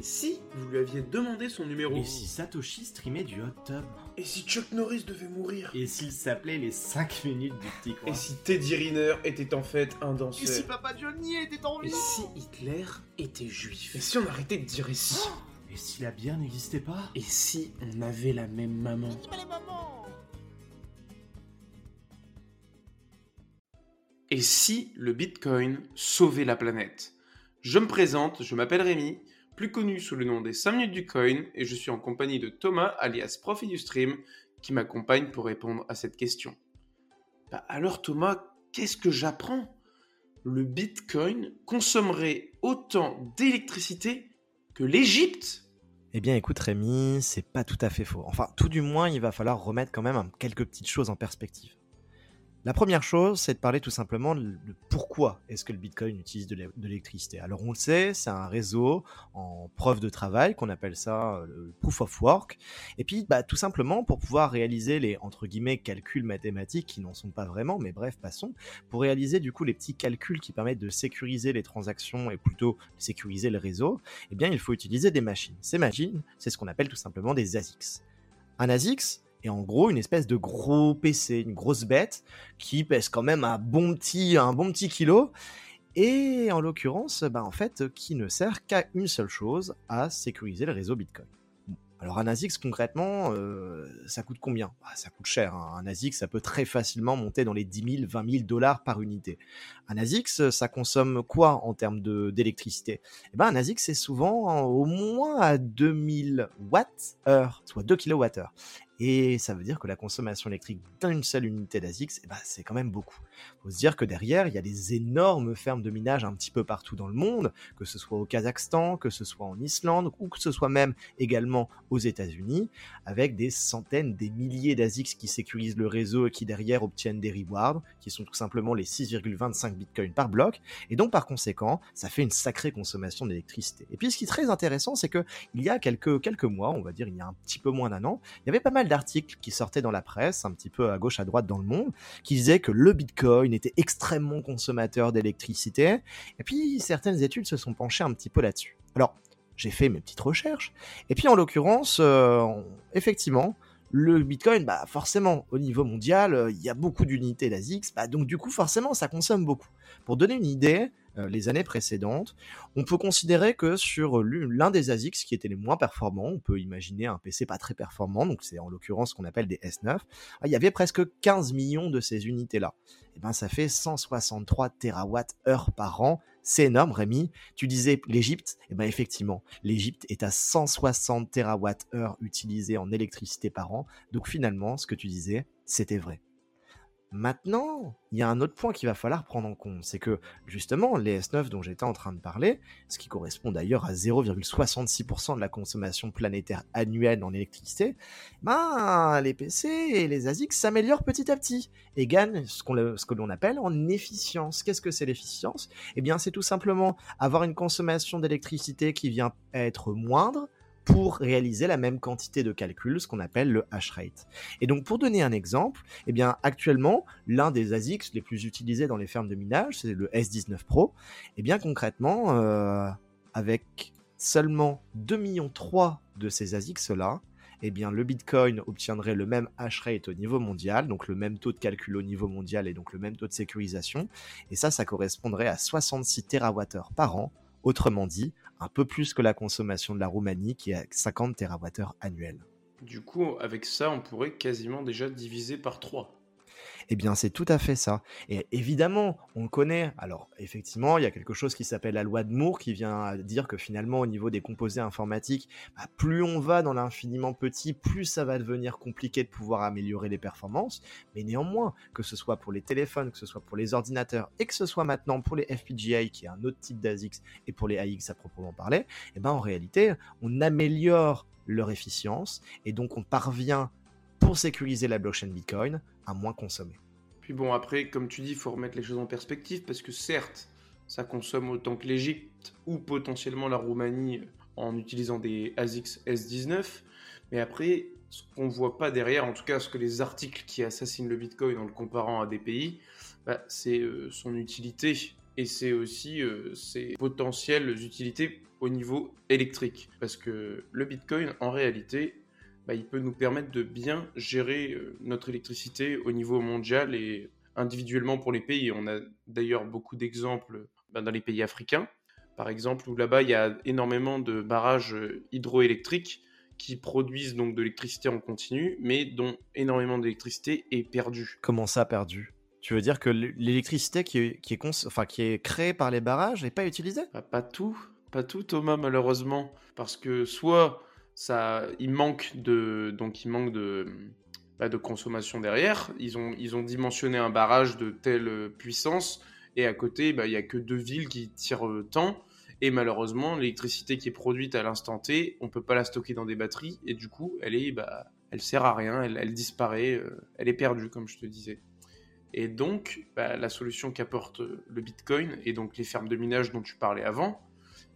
Et si vous lui aviez demandé son numéro Et si Satoshi streamait du hot tub Et si Chuck Norris devait mourir Et s'il s'appelait les 5 minutes du petit coin Et si Teddy Riner était en fait un danseur Et si Papa Johnny était en Et vie si Hitler était juif Et si on arrêtait de dire et si Et si la bière n'existait pas Et si on avait la même maman Et si le Bitcoin sauvait la planète Je me présente, je m'appelle Rémi, plus connu sous le nom des 5 minutes du coin, et je suis en compagnie de Thomas, alias Profi du Stream, qui m'accompagne pour répondre à cette question. Bah alors Thomas, qu'est-ce que j'apprends? Le Bitcoin consommerait autant d'électricité que l'Égypte? Eh bien écoute Rémi, c'est pas tout à fait faux. Enfin, tout du moins, il va falloir remettre quand même quelques petites choses en perspective. La première chose, c'est de parler tout simplement de pourquoi est-ce que le Bitcoin utilise de l'électricité. Alors on le sait, c'est un réseau en preuve de travail qu'on appelle ça euh, le proof of work. Et puis bah, tout simplement pour pouvoir réaliser les entre guillemets calculs mathématiques qui n'en sont pas vraiment, mais bref passons, pour réaliser du coup les petits calculs qui permettent de sécuriser les transactions et plutôt sécuriser le réseau, eh bien il faut utiliser des machines. Ces machines, c'est ce qu'on appelle tout simplement des ASICs. Un ASICS, et en gros une espèce de gros PC, une grosse bête qui pèse quand même un bon petit, kilo. Et en l'occurrence, bah en fait, qui ne sert qu'à une seule chose, à sécuriser le réseau Bitcoin. Alors un ASICS concrètement, euh, ça coûte combien? Bah, Ça coûte cher. Hein. Un ASICS, ça peut très facilement monter dans les 10 000, 20 000 dollars par unité. Un ASICS, ça consomme quoi en termes d'électricité? Eh ben un ASICS, c'est souvent au moins à 2000 watts-heure, soit 2 kWh. Et ça veut dire que la consommation électrique d'une seule unité d'ASICS, eh ben, c'est quand même beaucoup. Il faut se dire que derrière, il y a des énormes fermes de minage un petit peu partout dans le monde, que ce soit au Kazakhstan, que ce soit en Islande, ou que ce soit même également aux États-Unis, avec des centaines, des milliers d'ASICS qui sécurisent le réseau et qui derrière obtiennent des rewards, qui sont tout simplement les 6,25 bitcoins par bloc. Et donc par conséquent, ça fait une sacrée consommation d'électricité. Et puis ce qui est très intéressant, c'est que il y a quelques, quelques mois, on va dire il y a un petit peu moins d'un an, il y avait pas mal d'articles qui sortaient dans la presse, un petit peu à gauche, à droite dans le monde, qui disaient que le Bitcoin était extrêmement consommateur d'électricité. Et puis certaines études se sont penchées un petit peu là-dessus. Alors, j'ai fait mes petites recherches. Et puis en l'occurrence, euh, effectivement, le Bitcoin, bah forcément, au niveau mondial, euh, il y a beaucoup d'unités d'ASICS, bah, donc du coup, forcément, ça consomme beaucoup. Pour donner une idée, euh, les années précédentes, on peut considérer que sur l'un des ASICS qui étaient les moins performants, on peut imaginer un PC pas très performant, donc c'est en l'occurrence ce qu'on appelle des S9, ah, il y avait presque 15 millions de ces unités-là. Et eh ben ça fait 163 TWh par an, c'est énorme Rémi. Tu disais l'Égypte, et eh ben effectivement, l'Égypte est à 160 TWh utilisés en électricité par an, donc finalement ce que tu disais, c'était vrai. Maintenant, il y a un autre point qu'il va falloir prendre en compte, c'est que justement, les S9 dont j'étais en train de parler, ce qui correspond d'ailleurs à 0,66% de la consommation planétaire annuelle en électricité, ben, les PC et les ASIC s'améliorent petit à petit et gagnent ce, ce que l'on appelle en efficience. Qu'est-ce que c'est l'efficience? Eh bien, c'est tout simplement avoir une consommation d'électricité qui vient être moindre, pour réaliser la même quantité de calcul, ce qu'on appelle le hash rate. Et donc pour donner un exemple, eh actuellement, l'un des ASICs les plus utilisés dans les fermes de minage, c'est le S19 Pro. Et eh bien concrètement, euh, avec seulement 2,3 millions de ces ASICs-là, eh bien, le Bitcoin obtiendrait le même hash rate au niveau mondial, donc le même taux de calcul au niveau mondial et donc le même taux de sécurisation. Et ça, ça correspondrait à 66 TWh par an, Autrement dit, un peu plus que la consommation de la Roumanie qui est à 50 TWh annuels. Du coup, avec ça, on pourrait quasiment déjà diviser par 3. Eh bien, c'est tout à fait ça. Et évidemment, on le connaît. Alors, effectivement, il y a quelque chose qui s'appelle la loi de Moore qui vient dire que finalement, au niveau des composés informatiques, bah, plus on va dans l'infiniment petit, plus ça va devenir compliqué de pouvoir améliorer les performances. Mais néanmoins, que ce soit pour les téléphones, que ce soit pour les ordinateurs, et que ce soit maintenant pour les FPGA, qui est un autre type d'ASICS, et pour les AX à proprement parler, eh ben, en réalité, on améliore leur efficience et donc on parvient pour sécuriser la blockchain Bitcoin à moins consommer. Puis bon, après, comme tu dis, il faut remettre les choses en perspective parce que certes, ça consomme autant que l'Égypte ou potentiellement la Roumanie en utilisant des ASICS S19, mais après, ce qu'on voit pas derrière, en tout cas ce que les articles qui assassinent le Bitcoin en le comparant à des pays, bah, c'est euh, son utilité et c'est aussi euh, ses potentielles utilités au niveau électrique. Parce que le Bitcoin, en réalité, bah, il peut nous permettre de bien gérer euh, notre électricité au niveau mondial et individuellement pour les pays. On a d'ailleurs beaucoup d'exemples bah, dans les pays africains, par exemple, où là-bas, il y a énormément de barrages euh, hydroélectriques qui produisent donc de l'électricité en continu, mais dont énormément d'électricité est perdue. Comment ça perdu Tu veux dire que l'électricité qui est, qui, est enfin, qui est créée par les barrages n'est pas utilisée? Bah, Pas tout, pas tout Thomas malheureusement, parce que soit il manque de, donc il manque de, bah, de consommation derrière. Ils ont, ils ont dimensionné un barrage de telle puissance et à côté, bah, il n'y a que deux villes qui tirent euh, tant. Et malheureusement, l'électricité qui est produite à l'instant T, on peut pas la stocker dans des batteries et du coup, elle est, bah, sert à rien, elle, disparaît, euh, elle est perdue, comme je te disais. Et donc, bah, la solution qu'apporte le Bitcoin et donc les fermes de minage dont tu parlais avant,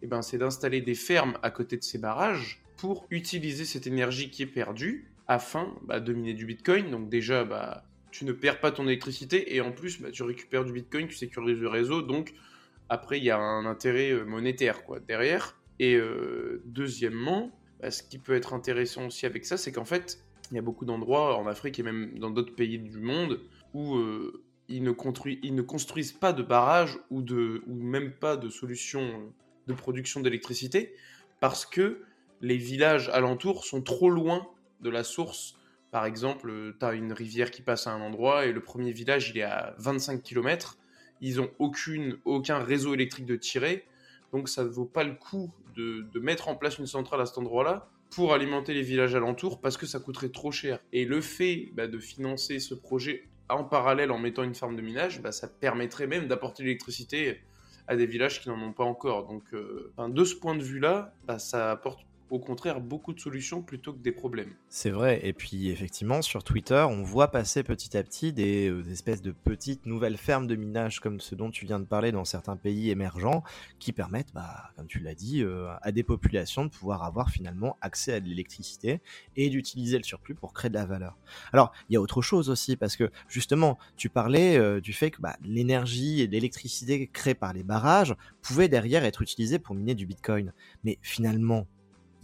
eh ben, c'est d'installer des fermes à côté de ces barrages pour utiliser cette énergie qui est perdue afin bah, de miner du Bitcoin. Donc déjà, bah, tu ne perds pas ton électricité et en plus, tu récupères du Bitcoin, tu sécurises le réseau, donc après, il y a un intérêt euh, monétaire quoi, derrière. Et euh, deuxièmement, bah, ce qui peut être intéressant aussi avec ça, c'est qu'en fait, il y a beaucoup d'endroits en Afrique et même dans d'autres pays du monde où euh, ils, ne ils, ne construisent pas de barrages ou, de, ou même pas de solutions de production d'électricité parce que les villages alentours sont trop loin de la source. Par exemple, tu as une rivière qui passe à un endroit et le premier village il est à 25 km ils n'ont aucun réseau électrique de tirer, donc ça ne vaut pas le coup de, mettre en place une centrale à cet endroit-là pour alimenter les villages alentours parce que ça coûterait trop cher. Et le fait bah, de financer ce projet en parallèle en mettant une ferme de minage, bah, ça permettrait même d'apporter l'électricité à des villages qui n'en ont pas encore. Donc euh, de ce point de vue-là, bah, ça apporte au contraire beaucoup de solutions plutôt que des problèmes. C'est vrai, et puis effectivement sur Twitter, on voit passer petit à petit des, euh, espèces de petites nouvelles fermes de minage comme ce dont tu viens de parler dans certains pays émergents, qui permettent, bah, comme tu l'as dit, euh, à des populations de pouvoir avoir finalement accès à de l'électricité et d'utiliser le surplus pour créer de la valeur. Alors, il y a autre chose aussi, parce que justement, tu parlais euh, du fait que bah, l'énergie et l'électricité créée par les barrages pouvaient derrière être utilisées pour miner du Bitcoin. Mais finalement,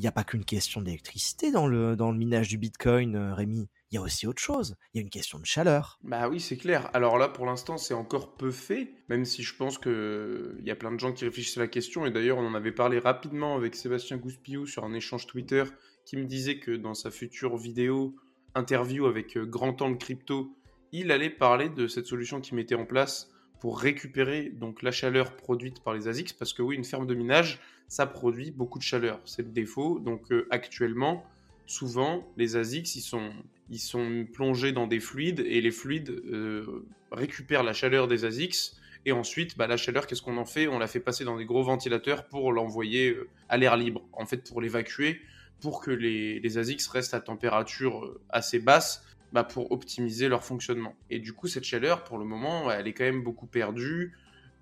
il n'y a pas qu'une question d'électricité dans le, minage du Bitcoin, euh, Rémi. Il y a aussi autre chose. Il y a une question de chaleur. Bah oui, c'est clair. Alors là, pour l'instant, c'est encore peu fait, même si je pense qu'il y a plein de gens qui réfléchissent à la question. Et d'ailleurs, on en avait parlé rapidement avec Sébastien Gouspillou sur un échange Twitter qui me disait que dans sa future vidéo, interview avec euh, Grand Angle Crypto, il allait parler de cette solution qu'il mettait en place pour récupérer donc la chaleur produite par les ASICS, parce que oui, une ferme de minage, ça produit beaucoup de chaleur. C'est le défaut. Donc euh, actuellement, souvent, les ASICS, ils sont, ils sont plongés dans des fluides, et les fluides euh, récupèrent la chaleur des ASICS, et ensuite, bah, la chaleur, qu'est-ce qu'on en fait? On la fait passer dans des gros ventilateurs pour l'envoyer euh, à l'air libre, en fait pour l'évacuer, pour que les, les ASICS restent à température assez basse bah, pour optimiser leur fonctionnement. Et du coup, cette chaleur, pour le moment, elle est quand même beaucoup perdue.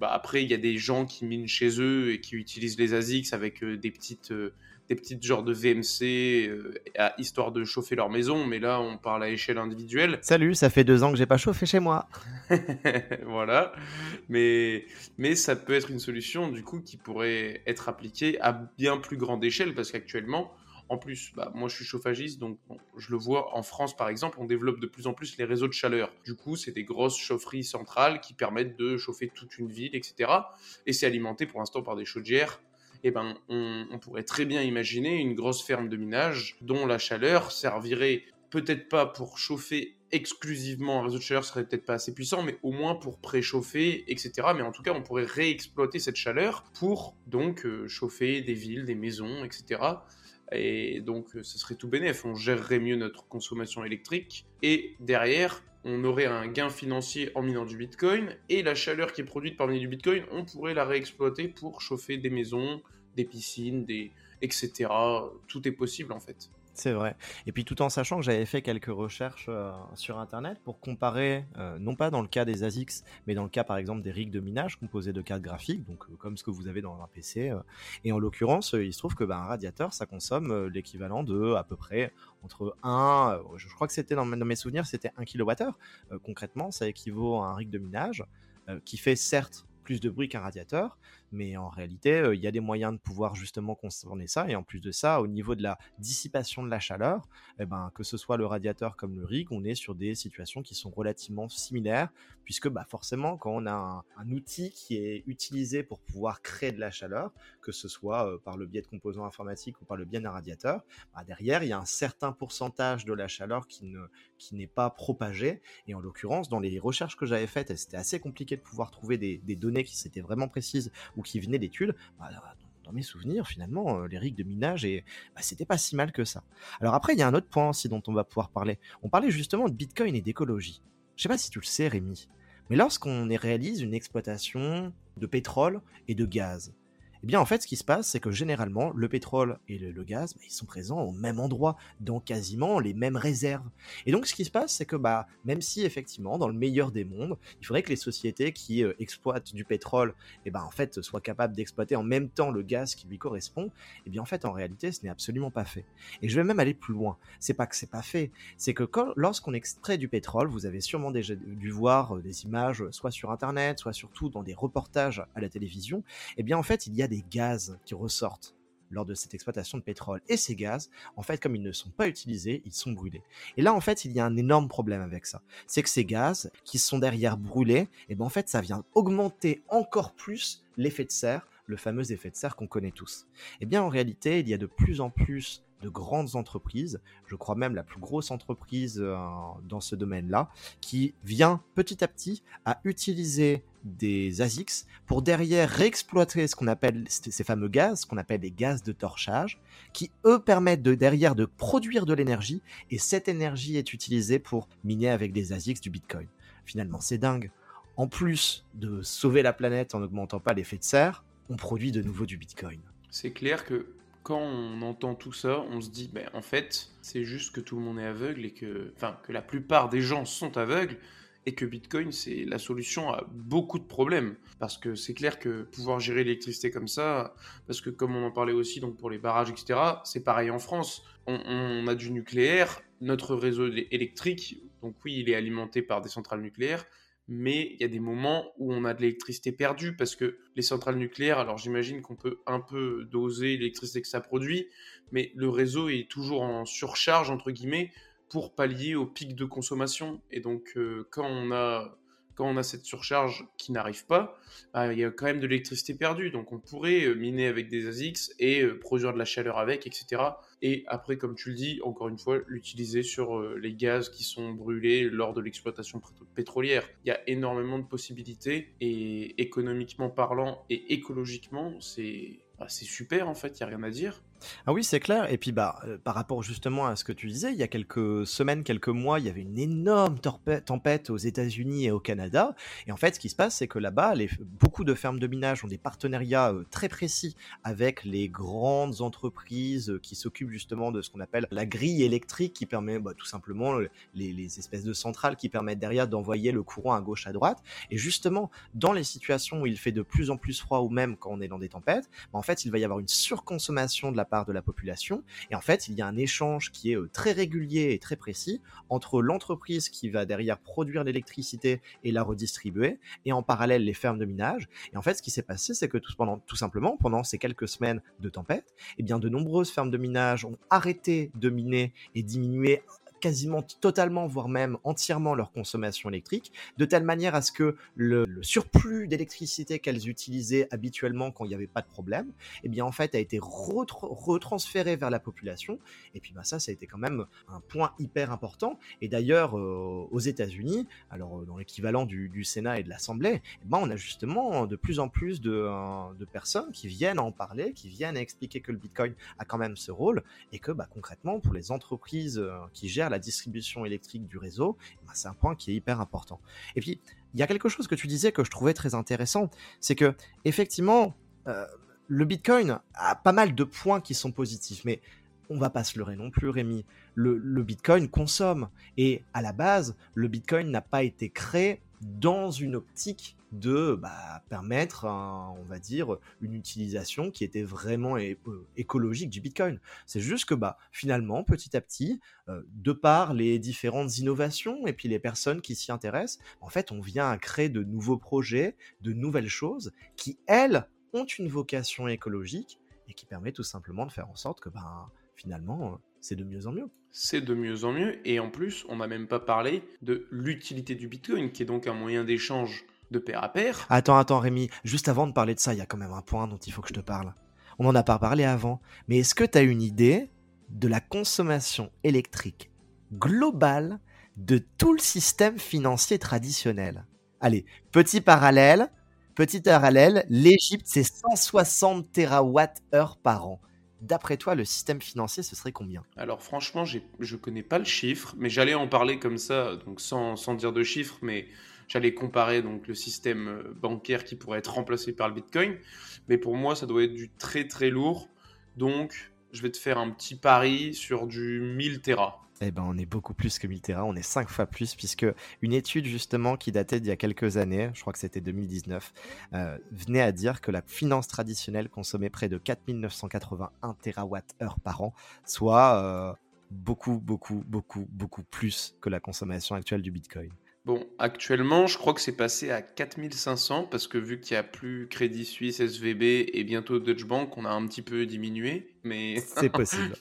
Bah, après, il y a des gens qui minent chez eux et qui utilisent les ASICS avec euh, des petites, euh, des petites genres de VMC euh, histoire de chauffer leur maison. Mais là, on parle à échelle individuelle. Salut, ça fait deux ans que j'ai pas chauffé chez moi. voilà. Mais, mais ça peut être une solution, du coup, qui pourrait être appliquée à bien plus grande échelle parce qu'actuellement, en plus, bah, moi je suis chauffagiste, donc je le vois en France par exemple, on développe de plus en plus les réseaux de chaleur. Du coup, c'est des grosses chaufferies centrales qui permettent de chauffer toute une ville, etc. Et c'est alimenté pour l'instant par des chaudières. Et eh ben, on, pourrait très bien imaginer une grosse ferme de minage dont la chaleur servirait peut-être pas pour chauffer exclusivement un réseau de chaleur serait peut-être pas assez puissant, mais au moins pour préchauffer, etc. Mais en tout cas, on pourrait réexploiter cette chaleur pour donc euh, chauffer des villes, des maisons, etc. Et donc, euh, ce serait tout bénéf. On gérerait mieux notre consommation électrique. Et derrière, on aurait un gain financier en minant du Bitcoin. Et la chaleur qui est produite par miner du Bitcoin, on pourrait la réexploiter pour chauffer des maisons, des piscines, des... etc. Tout est possible en fait. C'est vrai. Et puis tout en sachant que j'avais fait quelques recherches euh, sur Internet pour comparer, euh, non pas dans le cas des ASICS, mais dans le cas par exemple des rigs de minage composés de cartes graphiques, donc euh, comme ce que vous avez dans un PC. et en l'occurrence, il se trouve que bah, un radiateur, ça consomme l'équivalent de à peu près entre 1, je crois que c'était dans, mes souvenirs, c'était 1 kWh. concrètement, ça équivaut à un rig de minage qui fait certes plus de bruit qu'un radiateur, mais en réalité, euh, il y a des moyens de pouvoir justement contourner ça. Et en plus de ça, au niveau de la dissipation de la chaleur, eh ben, que ce soit le radiateur comme le rig, on est sur des situations qui sont relativement similaires, puisque bah, forcément, quand on a un, outil qui est utilisé pour pouvoir créer de la chaleur, que ce soit euh, par le biais de composants informatiques ou par le biais d'un radiateur, bah, derrière, il y a un certain pourcentage de la chaleur qui ne qui n'est pas propagé. Et en l'occurrence, dans les recherches que j'avais faites, c'était assez compliqué de pouvoir trouver des, des données qui s'étaient vraiment précises ou qui venaient d'études. Bah, dans mes souvenirs, finalement, euh, les rigs de minage, et bah, c'était pas si mal que ça. Alors après, il y a un autre point aussi dont on va pouvoir parler. On parlait justement de Bitcoin et d'écologie. Je sais pas si tu le sais, Rémi, mais lorsqu'on réalise une exploitation de pétrole et de gaz, eh bien, en fait, ce qui se passe, c'est que généralement, le pétrole et le, gaz, bah, ils sont présents au même endroit, dans quasiment les mêmes réserves. Et donc, ce qui se passe, c'est que, bah, même si effectivement, dans le meilleur des mondes, il faudrait que les sociétés qui euh, exploitent du pétrole, eh ben, en fait, soient capables d'exploiter en même temps le gaz qui lui correspond, eh bien, en fait, en réalité, ce n'est absolument pas fait. Et je vais même aller plus loin. C'est pas que c'est pas fait, c'est que lorsqu'on extrait du pétrole, vous avez sûrement déjà dû voir euh, des images, soit sur Internet, soit surtout dans des reportages à la télévision, eh bien, en fait, il y a des gaz qui ressortent lors de cette exploitation de pétrole. Et ces gaz, en fait, comme ils ne sont pas utilisés, ils sont brûlés. Et là, en fait, il y a un énorme problème avec ça. C'est que ces gaz qui sont derrière brûlés, et ben en fait, ça vient augmenter encore plus l'effet de serre, le fameux effet de serre qu'on connaît tous. Et bien, en réalité, il y a de plus en plus de grandes entreprises, je crois même la plus grosse entreprise euh, dans ce domaine-là, qui vient petit à petit à utiliser des ASICS pour derrière réexploiter ce qu'on appelle ces fameux gaz, ce qu'on appelle des gaz de torchage, qui eux permettent de derrière de produire de l'énergie et cette énergie est utilisée pour miner avec des ASICS du Bitcoin. Finalement, c'est dingue. En plus de sauver la planète en n'augmentant pas l'effet de serre, on produit de nouveau du Bitcoin. C'est clair que quand on entend tout ça, on se dit, ben, en fait, c'est juste que tout le monde est aveugle et que, la plupart des gens sont aveugles et que Bitcoin, c'est la solution à beaucoup de problèmes. Parce que c'est clair que pouvoir gérer l'électricité comme ça, parce que comme on en parlait aussi donc pour les barrages, etc., c'est pareil en France. On, on, a du nucléaire, notre réseau électrique, donc oui, il est alimenté par des centrales nucléaires, mais il y a des moments où on a de l'électricité perdue parce que les centrales nucléaires, alors j'imagine qu'on peut un peu doser l'électricité que ça produit, mais le réseau est toujours en surcharge, entre guillemets, pour pallier au pic de consommation. Et donc, euh, quand, on a, quand on a cette surcharge qui n'arrive pas, bah, il y a quand même de l'électricité perdue. Donc, on pourrait euh, miner avec des ASICS et euh, produire de la chaleur avec, etc. Et après, comme tu le dis, encore une fois, l'utiliser sur euh, les gaz qui sont brûlés lors de l'exploitation pétrolière. Il y a énormément de possibilités et économiquement parlant et écologiquement, c'est bah, super en fait, il n'y a rien à dire. Ah oui, c'est clair. Et puis, bah, euh, par rapport justement à ce que tu disais, il y a quelques semaines, quelques mois, il y avait une énorme tempête aux États-Unis et au Canada. Et en fait, ce qui se passe, c'est que là-bas, beaucoup de fermes de minage ont des partenariats euh, très précis avec les grandes entreprises euh, qui s'occupent justement de ce qu'on appelle la grille électrique, qui permet bah, tout simplement les, les, espèces de centrales qui permettent derrière d'envoyer le courant à gauche, à droite. Et justement, dans les situations où il fait de plus en plus froid ou même quand on est dans des tempêtes, bah, en fait, il va y avoir une surconsommation de la part de la population. Et en fait, il y a un échange qui est euh, très régulier et très précis entre l'entreprise qui va derrière produire l'électricité et la redistribuer, et en parallèle les fermes de minage. Et en fait, ce qui s'est passé, c'est que tout, simplement, pendant ces quelques semaines de tempête, eh bien, de nombreuses fermes de minage ont arrêté de miner et diminué quasiment totalement, voire même entièrement leur consommation électrique, de telle manière à ce que le, surplus d'électricité qu'elles utilisaient habituellement quand il n'y avait pas de problème, eh bien en fait a été retransféré vers la population. Et puis bah, ça, ça a été quand même un point hyper important. Et d'ailleurs, euh, aux États-Unis, alors euh, dans l'équivalent du, Sénat et de l'Assemblée, eh ben, on a justement de plus en plus de, euh, de, personnes qui viennent en parler, qui viennent expliquer que le Bitcoin a quand même ce rôle et que bah, concrètement, pour les entreprises qui gèrent la distribution électrique du réseau, ben c'est un point qui est hyper important. Et puis, il y a quelque chose que tu disais que je trouvais très intéressant, c'est que effectivement, euh, le Bitcoin a pas mal de points qui sont positifs, mais on va pas se leurrer non plus, Rémi. Le Bitcoin consomme. Et à la base, le Bitcoin n'a pas été créé dans une optique de bah, permettre, on va dire, une utilisation qui était vraiment écologique du Bitcoin. C'est juste que bah, finalement, petit à petit, de par les différentes innovations et puis les personnes qui s'y intéressent, en fait, on vient à créer de nouveaux projets, de nouvelles choses qui, elles, ont une vocation écologique et qui permet tout simplement de faire en sorte que ben, finalement, c'est de mieux en mieux. C'est de mieux en mieux, et en plus, on n'a même pas parlé de l'utilité du Bitcoin, qui est donc un moyen d'échange de pair à pair. Attends, attends, Rémi, juste avant de parler de ça, il y a quand même un point dont il faut que je te parle. On n'en a pas parlé avant, mais est-ce que tu as une idée de la consommation électrique globale de tout le système financier traditionnel? Allez, petit parallèle, petit parallèle, l'Égypte, c'est 160 TWh par an. D'après toi, le système financier, ce serait combien? Alors franchement, je ne connais pas le chiffre, mais j'allais en parler comme ça, donc sans, sans dire de chiffre, mais j'allais comparer donc le système euh, bancaire qui pourrait être remplacé par le Bitcoin. Mais pour moi, ça doit être du très très lourd. Donc, je vais te faire un petit pari sur du 1000 Tera. Eh ben, on est beaucoup plus que 1000 Tera, on est 5 fois plus, puisque une étude justement qui datait d'il y a quelques années, je crois que c'était 2019, euh, venait à dire que la finance traditionnelle consommait près de 4981 TWh par an, soit euh, beaucoup, beaucoup, beaucoup, beaucoup plus que la consommation actuelle du Bitcoin. Bon, actuellement, je crois que c'est passé à 4500 parce que vu qu'il n'y a plus Crédit Suisse, SVB et bientôt Deutsche Bank, on a un petit peu diminué. Mais c'est possible.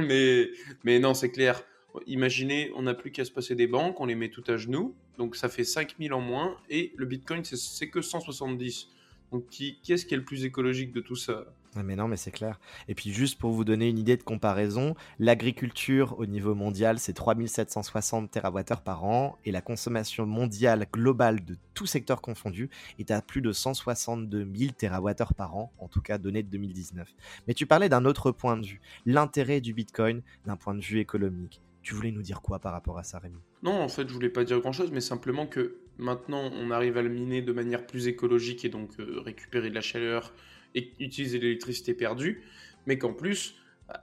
mais, mais, non, c'est clair. Imaginez, on n'a plus qu'à se passer des banques, on les met tout à genoux, donc ça fait 5000 en moins et le Bitcoin c'est que 170. Donc qui, qui est-ce qui est le plus écologique de tout ça? Mais non, mais c'est clair. Et puis juste pour vous donner une idée de comparaison, l'agriculture au niveau mondial, c'est 3760 TWh par an et la consommation mondiale globale de tout secteur confondu est à plus de 162 000 TWh par an, en tout cas donné de 2019. Mais tu parlais d'un autre point de vue, l'intérêt du Bitcoin d'un point de vue économique. Tu voulais nous dire quoi par rapport à ça, Rémi? Non, en fait, je voulais pas dire grand-chose, mais simplement que maintenant, on arrive à le miner de manière plus écologique et donc euh, récupérer de la chaleur, et utiliser l'électricité perdue, mais qu'en plus,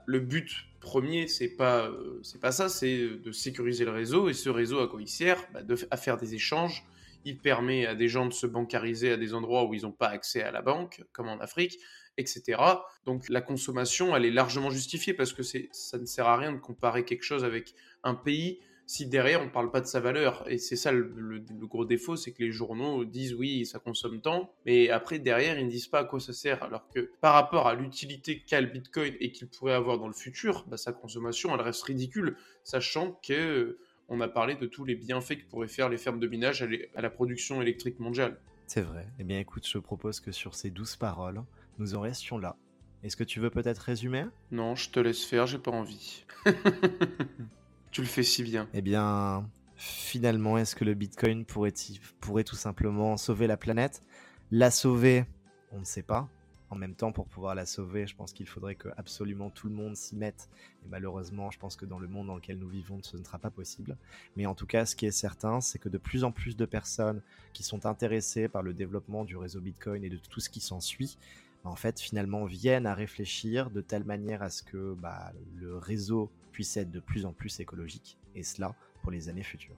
le but premier, c'est pas, euh, c'est pas ça, c'est de sécuriser le réseau, et ce réseau, à quoi il sert bah, de, À faire des échanges. Il permet à des gens de se bancariser à des endroits où ils n'ont pas accès à la banque, comme en Afrique, etc. Donc la consommation, elle est largement justifiée parce que ça ne sert à rien de comparer quelque chose avec un pays si derrière on ne parle pas de sa valeur. Et c'est ça le, gros défaut, c'est que les journaux disent oui, ça consomme tant, mais après derrière ils ne disent pas à quoi ça sert. Alors que par rapport à l'utilité qu'a le Bitcoin et qu'il pourrait avoir dans le futur, bah, sa consommation elle reste ridicule, sachant que euh, on a parlé de tous les bienfaits que pourraient faire les fermes de minage à, la production électrique mondiale. C'est vrai. Eh bien écoute, je propose que sur ces douze paroles, nous en restions là. Est-ce que tu veux peut-être résumer? Non, je te laisse faire, j'ai pas envie. Tu le fais si bien. Eh bien, finalement, est-ce que le Bitcoin pourrait, pourrait tout simplement sauver la planète? La sauver, on ne sait pas. En même temps, pour pouvoir la sauver, je pense qu'il faudrait que absolument tout le monde s'y mette. Et malheureusement, je pense que dans le monde dans lequel nous vivons, ce ne sera pas possible. Mais en tout cas, ce qui est certain, c'est que de plus en plus de personnes qui sont intéressées par le développement du réseau Bitcoin et de tout ce qui s'ensuit, en fait, finalement, viennent à réfléchir de telle manière à ce que bah, le réseau puisse être de plus en plus écologique, et cela pour les années futures.